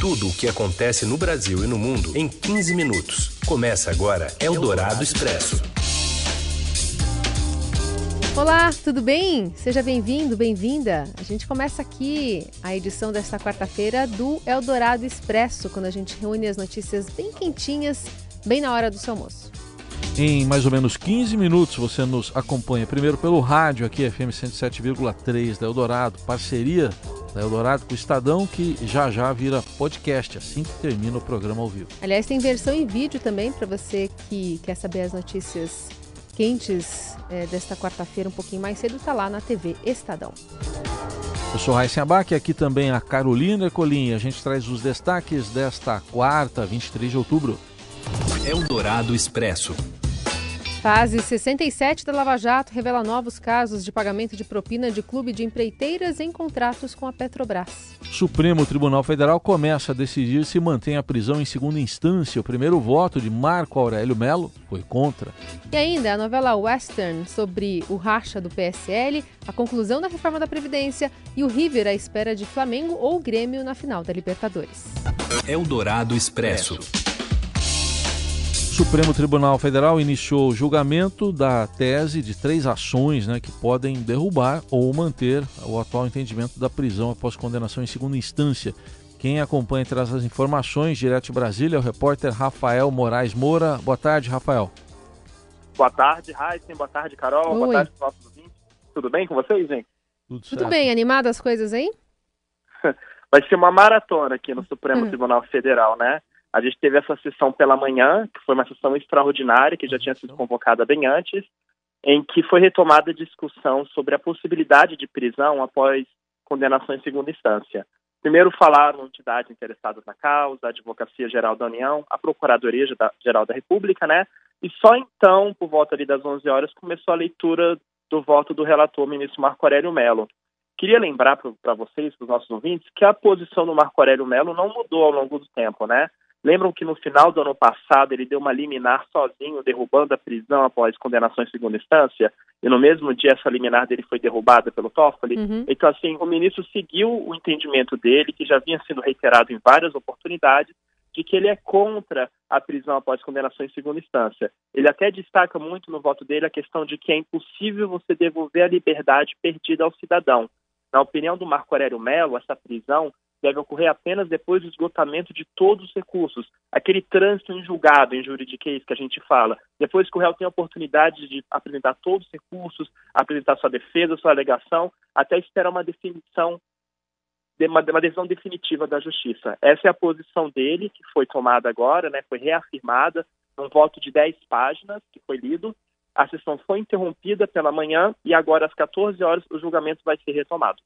Tudo o que acontece no Brasil e no mundo em 15 minutos. Começa agora Eldorado Expresso. Olá, tudo bem? Seja bem-vindo, bem-vinda. A gente começa aqui a edição desta quarta-feira do Eldorado Expresso, quando a gente reúne as notícias bem quentinhas, bem na hora do seu almoço. Em mais ou menos 15 minutos você nos acompanha primeiro pelo rádio aqui, FM 107,3 da Eldorado, parceria da Eldorado com o Estadão, que já já vira podcast assim que termina o programa ao vivo. Aliás, tem versão em vídeo também para você que quer saber as notícias quentes é, desta quarta-feira, um pouquinho mais cedo, está lá na TV Estadão. Eu sou Raíssa Abac e aqui também a Carolina Ercolim. A gente traz os destaques desta quarta, 23 de outubro. Eldorado Expresso. Fase 67 da Lava Jato revela novos casos de pagamento de propina de clube de empreiteiras em contratos com a Petrobras. Supremo Tribunal Federal começa a decidir se mantém a prisão em segunda instância. O primeiro voto de Marco Aurélio Melo foi contra. E ainda a novela Western sobre o racha do PSL, a conclusão da reforma da Previdência e o River à espera de Flamengo ou Grêmio na final da Libertadores. Eldorado Expresso. O Supremo Tribunal Federal iniciou o julgamento da tese de três ações né, que podem derrubar ou manter o atual entendimento da prisão após condenação em segunda instância. Quem acompanha e traz as informações direto de Brasília é o repórter Rafael Moraes Moura. Boa tarde, Rafael. Boa tarde, Raíssen. Boa tarde, Carol. Oi. Boa tarde, nossos ouvintes. Tudo bem com vocês, gente? Tudo, Tudo bem. Animadas as coisas aí? Vai ser uma maratona aqui no Supremo hum. Tribunal Federal, né? A gente teve essa sessão pela manhã, que foi uma sessão extraordinária, que já tinha sido convocada bem antes, em que foi retomada a discussão sobre a possibilidade de prisão após condenação em segunda instância. Primeiro falaram entidades interessadas na causa, a Advocacia Geral da União, a Procuradoria Geral da República, né? E só então, por volta ali das 11 horas, começou a leitura do voto do relator, ministro Marco Aurélio Mello. Queria lembrar para vocês, para os nossos ouvintes, que a posição do Marco Aurélio Mello não mudou ao longo do tempo, né? Lembram que no final do ano passado ele deu uma liminar sozinho, derrubando a prisão após condenação em segunda instância, e no mesmo dia essa liminar dele foi derrubada pelo Toffoli? Uhum. Então, assim, o ministro seguiu o entendimento dele, que já vinha sendo reiterado em várias oportunidades, de que ele é contra a prisão após condenação em segunda instância. Ele até destaca muito no voto dele a questão de que é impossível você devolver a liberdade perdida ao cidadão. Na opinião do Marco Aurélio Mello, essa prisão deve ocorrer apenas depois do esgotamento de todos os recursos. Aquele trânsito em julgado, em juridiquês que a gente fala. Depois que o réu tem a oportunidade de apresentar todos os recursos, apresentar sua defesa, sua alegação, até esperar uma definição, uma, decisão definitiva da justiça. Essa é a posição dele, que foi tomada agora, né, foi reafirmada, num voto de 10 páginas, que foi lido. A sessão foi interrompida pela manhã e agora, às 14 horas, o julgamento vai ser retomado.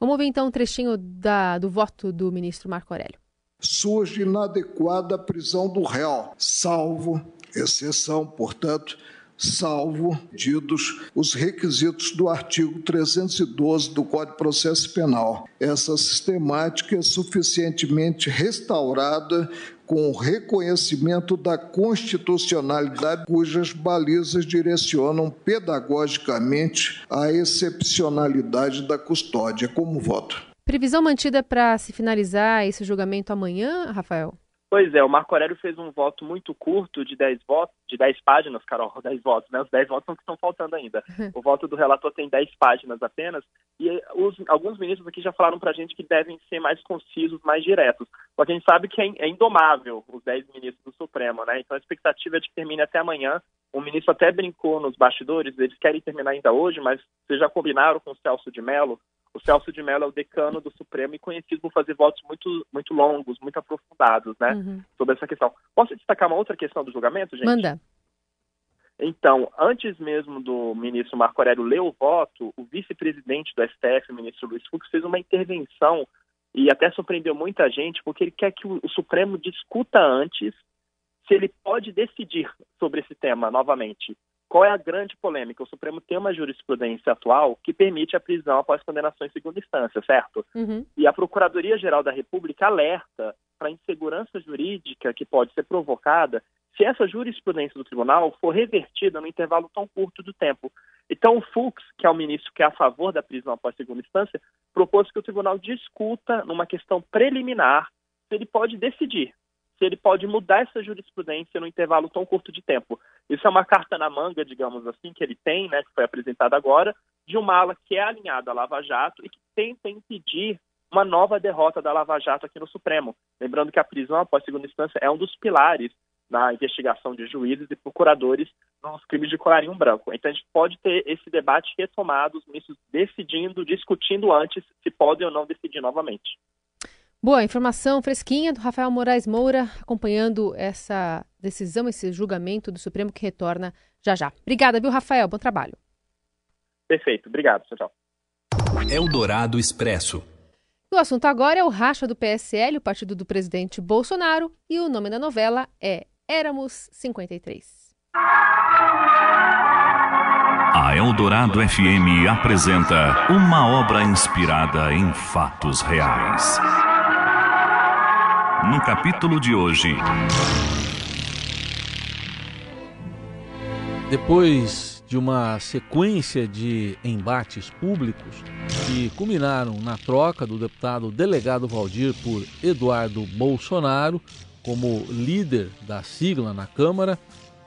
Vamos ver então um trechinho da, do voto do ministro Marco Aurélio. Surge inadequada a prisão do réu, salvo, exceção, portanto, salvo didos os requisitos do artigo 312 do Código de Processo Penal. Essa sistemática é suficientemente restaurada com reconhecimento da constitucionalidade, cujas balizas direcionam pedagogicamente a excepcionalidade da custódia. Como voto? Previsão mantida para se finalizar esse julgamento amanhã, Rafael? Pois é, o Marco Aurélio fez um voto muito curto de 10 votos, de 10 páginas, Carol, 10 votos, né? Os 10 votos são que estão faltando ainda. O voto do relator tem 10 páginas apenas, e os, alguns ministros aqui já falaram pra gente que devem ser mais concisos, mais diretos. Porque a gente sabe que é, é indomável os 10 ministros do Supremo, né? Então a expectativa é de que termine até amanhã. O ministro até brincou nos bastidores, eles querem terminar ainda hoje, mas vocês já combinaram com o Celso de Mello o Celso de Mello é o decano do Supremo e conhecido por fazer votos muito, muito longos, muito aprofundados, né, uhum. sobre essa questão. Posso destacar uma outra questão do julgamento, gente? Manda. Então, antes mesmo do ministro Marco Aurélio ler o voto, o vice-presidente do STF, o ministro Luiz Fux, fez uma intervenção e até surpreendeu muita gente, porque ele quer que o, o Supremo discuta antes se ele pode decidir sobre esse tema novamente. Qual é a grande polêmica? O Supremo tem uma jurisprudência atual que permite a prisão após condenação em segunda instância, certo? Uhum. E a Procuradoria-Geral da República alerta para a insegurança jurídica que pode ser provocada se essa jurisprudência do tribunal for revertida no intervalo tão curto do tempo. Então, o Fux, que é o ministro que é a favor da prisão após segunda instância, propôs que o tribunal discuta numa questão preliminar se ele pode decidir, se ele pode mudar essa jurisprudência no intervalo tão curto de tempo. Isso é uma carta na manga, digamos assim, que ele tem, né, que foi apresentada agora, de uma ala que é alinhada à Lava Jato e que tenta impedir uma nova derrota da Lava Jato aqui no Supremo. Lembrando que a prisão após segunda instância é um dos pilares na investigação de juízes e procuradores nos crimes de colarinho branco. Então a gente pode ter esse debate retomado, os ministros decidindo, discutindo antes se podem ou não decidir novamente. Boa, informação fresquinha do Rafael Moraes Moura, acompanhando essa decisão, esse julgamento do Supremo que retorna já já. Obrigada, viu, Rafael? Bom trabalho. Perfeito, obrigado, tchau. Eldorado Expresso. O assunto agora é o racha do PSL, o partido do presidente Bolsonaro, e o nome da novela é Éramos 53. A Eldorado FM apresenta uma obra inspirada em fatos reais. No capítulo de hoje. Depois de uma sequência de embates públicos que culminaram na troca do deputado delegado Valdir por Eduardo Bolsonaro, como líder da sigla na Câmara,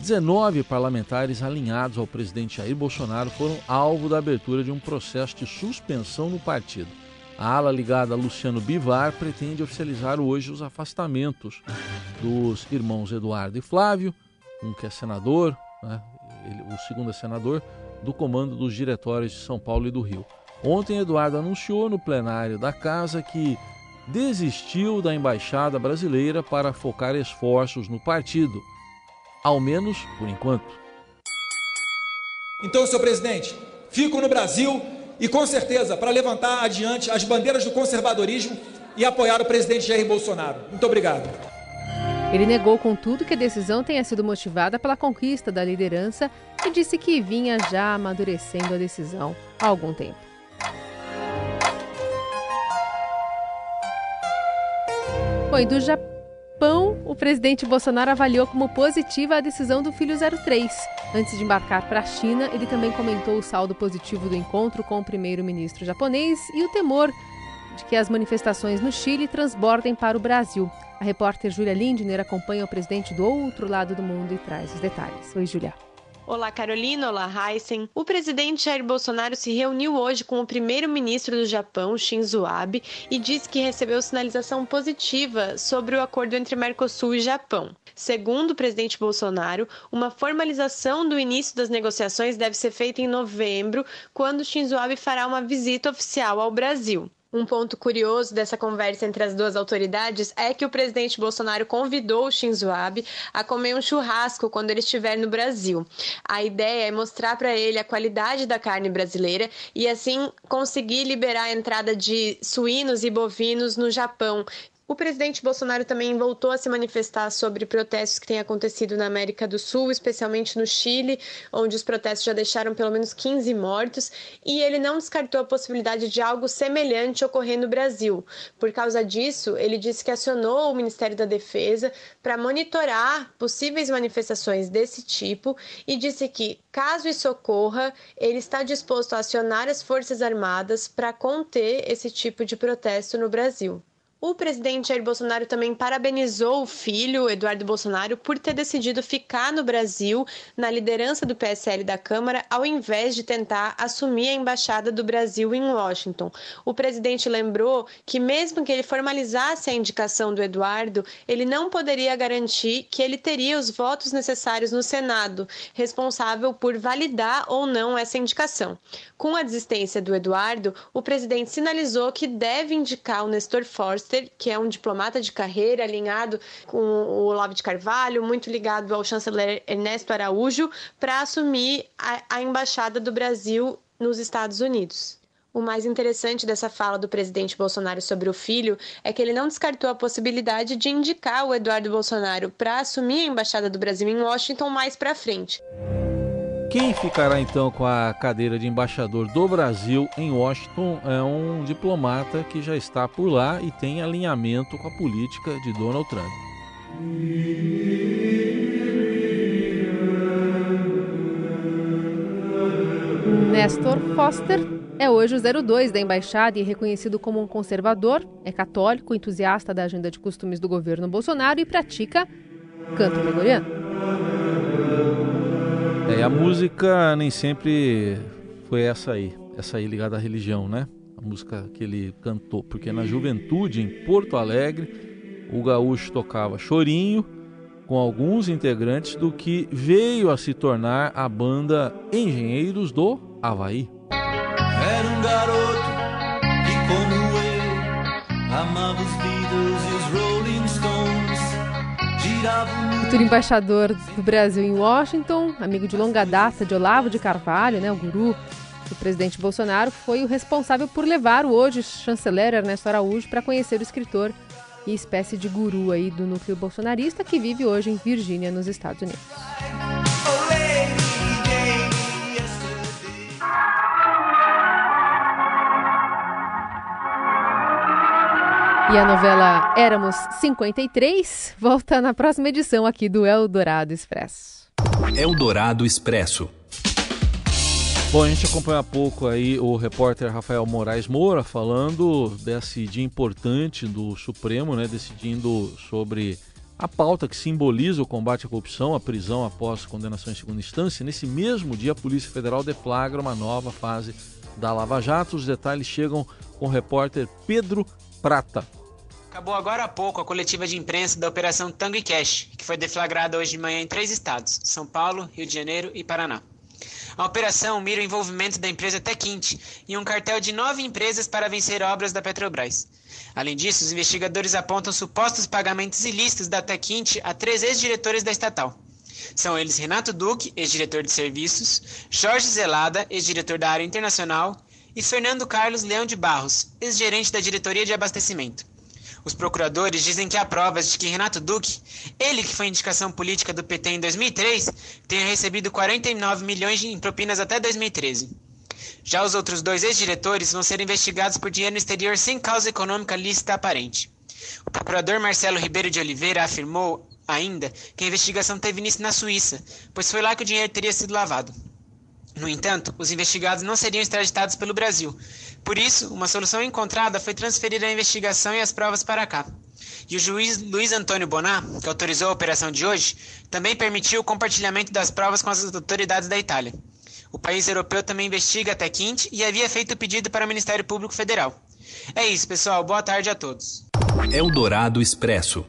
19 parlamentares alinhados ao presidente Jair Bolsonaro foram alvo da abertura de um processo de suspensão no partido. A ala ligada a Luciano Bivar pretende oficializar hoje os afastamentos dos irmãos Eduardo e Flávio, um que é senador, né, ele, o segundo é senador, do comando dos diretórios de São Paulo e do Rio. Ontem, Eduardo anunciou no plenário da casa que desistiu da embaixada brasileira para focar esforços no partido, ao menos por enquanto. Então, senhor presidente, fico no Brasil e com certeza para levantar adiante as bandeiras do conservadorismo e apoiar o presidente Jair Bolsonaro. Muito obrigado. Ele negou, contudo, que a decisão tenha sido motivada pela conquista da liderança e disse que vinha já amadurecendo a decisão há algum tempo. Bom, e do Japão, o presidente Bolsonaro avaliou como positiva a decisão do filho 03. Antes de embarcar para a China, ele também comentou o saldo positivo do encontro com o primeiro-ministro japonês e o temor de que as manifestações no Chile transbordem para o Brasil. A repórter Júlia Lindner acompanha o presidente do outro lado do mundo e traz os detalhes. Oi, Júlia. Olá, Carolina. Olá, Heisen. O presidente Jair Bolsonaro se reuniu hoje com o primeiro-ministro do Japão, Shinzo Abe, e disse que recebeu sinalização positiva sobre o acordo entre Mercosul e Japão. Segundo o presidente Bolsonaro, uma formalização do início das negociações deve ser feita em novembro, quando Shinzo Abe fará uma visita oficial ao Brasil. Um ponto curioso dessa conversa entre as duas autoridades é que o presidente Bolsonaro convidou Shinzo Abe a comer um churrasco quando ele estiver no Brasil. A ideia é mostrar para ele a qualidade da carne brasileira e assim conseguir liberar a entrada de suínos e bovinos no Japão, o presidente Bolsonaro também voltou a se manifestar sobre protestos que têm acontecido na América do Sul, especialmente no Chile, onde os protestos já deixaram pelo menos 15 mortos, e ele não descartou a possibilidade de algo semelhante ocorrer no Brasil. Por causa disso, ele disse que acionou o Ministério da Defesa para monitorar possíveis manifestações desse tipo e disse que, caso isso ocorra, ele está disposto a acionar as Forças Armadas para conter esse tipo de protesto no Brasil. O presidente Jair Bolsonaro também parabenizou o filho, Eduardo Bolsonaro, por ter decidido ficar no Brasil na liderança do PSL da Câmara, ao invés de tentar assumir a embaixada do Brasil em Washington. O presidente lembrou que, mesmo que ele formalizasse a indicação do Eduardo, ele não poderia garantir que ele teria os votos necessários no Senado, responsável por validar ou não essa indicação. Com a desistência do Eduardo, o presidente sinalizou que deve indicar o Nestor Que é um diplomata de carreira alinhado com o Olavo de Carvalho, muito ligado ao chanceler Ernesto Araújo, para assumir a, a embaixada do Brasil nos Estados Unidos. O mais interessante dessa fala do presidente Bolsonaro sobre o filho é que ele não descartou a possibilidade de indicar o Eduardo Bolsonaro para assumir a embaixada do Brasil em Washington mais para frente. Quem ficará então com a cadeira de embaixador do Brasil em Washington é um diplomata que já está por lá e tem alinhamento com a política de Donald Trump. Nestor Foster É hoje o 02 da embaixada e reconhecido como um conservador, é católico, entusiasta da agenda de costumes do governo Bolsonaro e pratica canto gregoriano. É, a música nem sempre foi essa aí, essa aí ligada à religião, né? A música que ele cantou, porque na juventude em Porto Alegre, o gaúcho tocava chorinho com alguns integrantes do que veio a se tornar a banda Engenheiros do Havaí. Era um garoto que, como eu, amava os Beatles e os Rolling Stones. Girava Futuro embaixador do Brasil em Washington, amigo de longa data de Olavo de Carvalho, né, o guru do presidente Bolsonaro, foi o responsável por levar o hoje chanceler Ernesto Araújo para conhecer o escritor e espécie de guru aí do núcleo bolsonarista que vive hoje em Virgínia, nos Estados Unidos. E a novela Éramos 53 volta na próxima edição aqui do Eldorado Expresso. Eldorado Expresso. Bom, a gente acompanha há pouco aí o repórter Rafael Moraes Moura falando desse dia importante do Supremo, né, decidindo sobre a pauta que simboliza o combate à corrupção, a prisão após condenação em segunda instância. Nesse mesmo dia, a Polícia Federal deflagra uma nova fase da Lava Jato. Os detalhes chegam com o repórter Pedro Prata. Acabou agora há pouco a coletiva de imprensa da Operação Tango e Cash, que foi deflagrada hoje de manhã em três estados: São Paulo, Rio de Janeiro e Paraná. A operação mira o envolvimento da empresa Tequint em um cartel de nove empresas para vencer obras da Petrobras. Além disso, os investigadores apontam supostos pagamentos ilícitos da Tequint a três ex-diretores da estatal. São eles Renato Duque, ex-diretor de serviços, Jorge Zelada, ex-diretor da área internacional, e Fernando Carlos Leão de Barros, ex-gerente da diretoria de abastecimento. Os procuradores dizem que há provas de que Renato Duque, ele que foi indicação política do PT em 2003, tenha recebido 49 milhões em propinas até 2013. Já os outros dois ex-diretores vão ser investigados por dinheiro exterior sem causa econômica lícita aparente. O procurador Marcelo Ribeiro de Oliveira afirmou ainda que a investigação teve início na Suíça, pois foi lá que o dinheiro teria sido lavado. No entanto, os investigados não seriam extraditados pelo Brasil. Por isso, uma solução encontrada foi transferir a investigação e as provas para cá. E o juiz Luiz Antônio Bonar, que autorizou a operação de hoje, também permitiu o compartilhamento das provas com as autoridades da Itália. O país europeu também investiga até quinte e havia feito o pedido para o Ministério Público Federal. É isso, pessoal. Boa tarde a todos. Eldorado Expresso.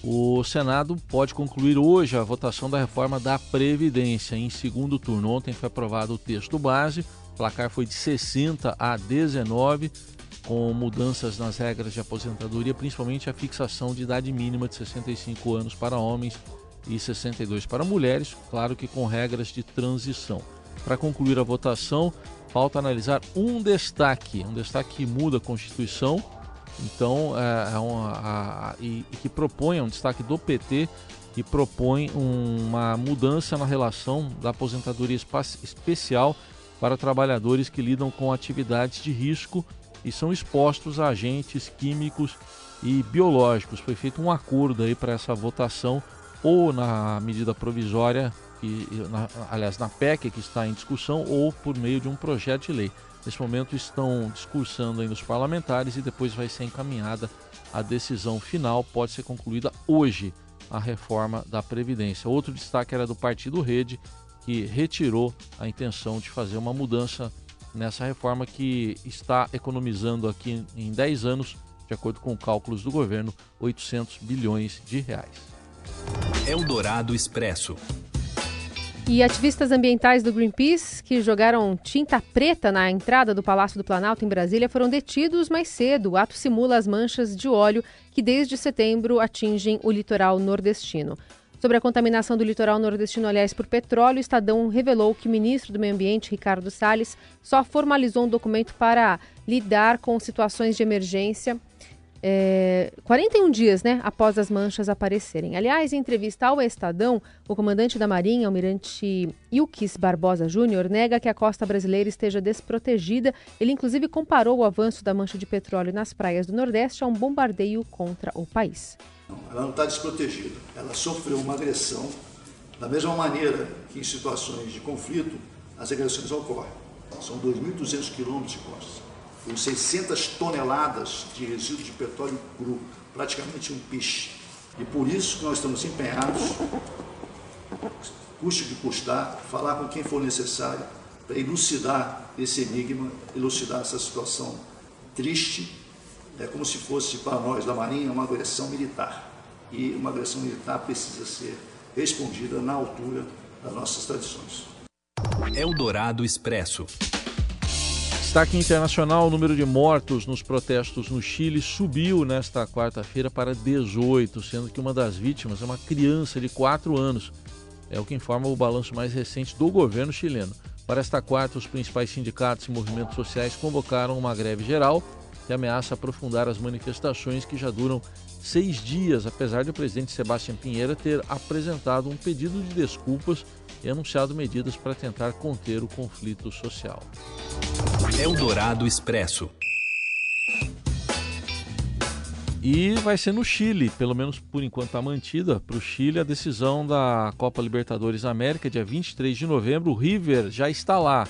O Senado pode concluir hoje a votação da reforma da Previdência em segundo turno. Ontem foi aprovado o texto base, o placar foi de 60 a 19, com mudanças nas regras de aposentadoria, principalmente a fixação de idade mínima de 65 anos para homens e 62 para mulheres, claro que com regras de transição. Para concluir a votação, falta analisar um destaque, um destaque que muda a Constituição então, é, é uma, a, a, e, e, que propõe, é um destaque do PT, que propõe uma mudança na relação da aposentadoria especial para trabalhadores que lidam com atividades de risco e são expostos a agentes químicos e biológicos. Foi feito um acordo aí para essa votação, ou na medida provisória, que, na, aliás, na PEC que está em discussão, ou por meio de um projeto de lei. Nesse momento estão discursando ainda os parlamentares e depois vai ser encaminhada a decisão final. Pode ser concluída hoje a reforma da Previdência. Outro destaque era do Partido Rede, que retirou a intenção de fazer uma mudança nessa reforma que está economizando aqui em 10 anos, de acordo com cálculos do governo, 800 bilhões de reais. Eldorado Expresso. E ativistas ambientais do Greenpeace, que jogaram tinta preta na entrada do Palácio do Planalto em Brasília, foram detidos mais cedo. O ato simula as manchas de óleo que desde setembro atingem o litoral nordestino. Sobre a contaminação do litoral nordestino, aliás, por petróleo, o Estadão revelou que o ministro do Meio Ambiente, Ricardo Salles, só formalizou um documento para lidar com situações de emergência é, 41 dias né, após as manchas aparecerem. Aliás, em entrevista ao Estadão, o comandante da Marinha, almirante Ilkis Barbosa Júnior, nega que a costa brasileira esteja desprotegida. Ele, inclusive, comparou o avanço da mancha de petróleo nas praias do Nordeste a um bombardeio contra o país. ela não está desprotegida. Ela sofreu uma agressão da mesma maneira que em situações de conflito as agressões ocorrem. São 2.200 quilômetros de costa, com 600 toneladas de resíduos de petróleo cru, praticamente um piche. E por isso que nós estamos empenhados, custe de custar, falar com quem for necessário, para elucidar esse enigma, elucidar essa situação triste, é como se fosse para nós da Marinha uma agressão militar. E uma agressão militar precisa ser respondida na altura das nossas tradições. Eldorado Expresso. Destaque internacional: o número de mortos nos protestos no Chile subiu nesta quarta-feira para 18, sendo que uma das vítimas é uma criança de 4 anos. É o que informa o balanço mais recente do governo chileno. Para esta quarta, os principais sindicatos e movimentos sociais convocaram uma greve geral que ameaça aprofundar as manifestações que já duram seis dias, apesar de o presidente Sebastião Pinheira ter apresentado um pedido de desculpas e anunciado medidas para tentar conter o conflito social. Eldorado Expresso. E vai ser no Chile, pelo menos por enquanto está mantida para o Chile a decisão da Copa Libertadores América, dia 23 de novembro. O River já está lá.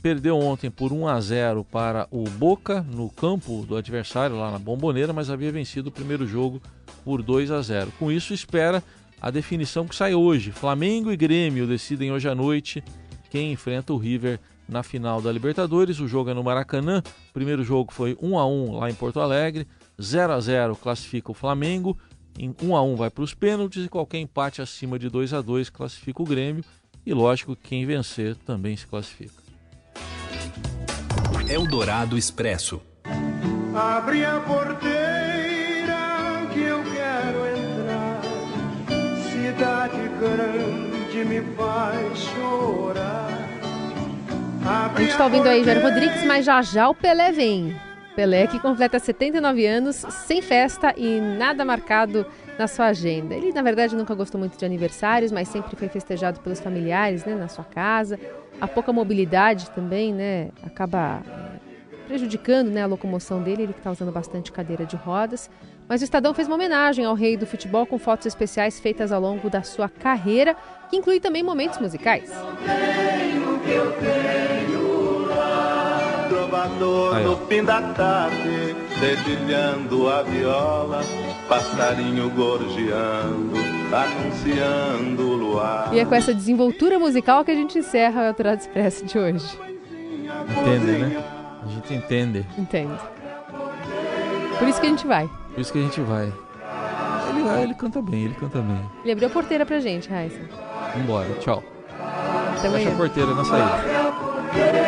Perdeu ontem por 1 a 0 para o Boca no campo do adversário lá na Bomboneira, mas havia vencido o primeiro jogo por 2 a 0. Com isso, espera a definição que sai hoje. Flamengo e Grêmio decidem hoje à noite quem enfrenta o River na final da Libertadores. O jogo é no Maracanã. O primeiro jogo foi 1 a 1 lá em Porto Alegre. 0 a 0 classifica o Flamengo. Em 1 a 1 vai para os pênaltis e qualquer empate acima de 2 a 2 classifica o Grêmio. E lógico, quem vencer também se classifica. Eldorado Expresso. Abre a porteira que eu quero entrar. Cidade grande me faz chorar. A gente está ouvindo aí Jair Rodrigues, mas já já o Pelé vem. Pelé que completa 79 anos, sem festa e nada marcado na sua agenda. Ele, na verdade, nunca gostou muito de aniversários, mas sempre foi festejado pelos familiares, né, na sua casa. A pouca mobilidade também, né, acaba prejudicando né, a locomoção dele, ele que está usando bastante cadeira de rodas. Mas o Estadão fez uma homenagem ao rei do futebol com fotos especiais feitas ao longo da sua carreira, que inclui também momentos musicais. Trovador dedilhando a viola, passarinho gorjeando, anunciando o luar. E é com essa desenvoltura musical que a gente encerra o Eldorado Expresso de hoje. Entende, né? A gente entende. Entende. Por isso que a gente vai. Por isso que a gente vai. Ele vai, ele canta bem, ele canta bem. Ele abriu a porteira pra gente, Raíssa. Vambora, tchau. Até Fecha a porteira na saída.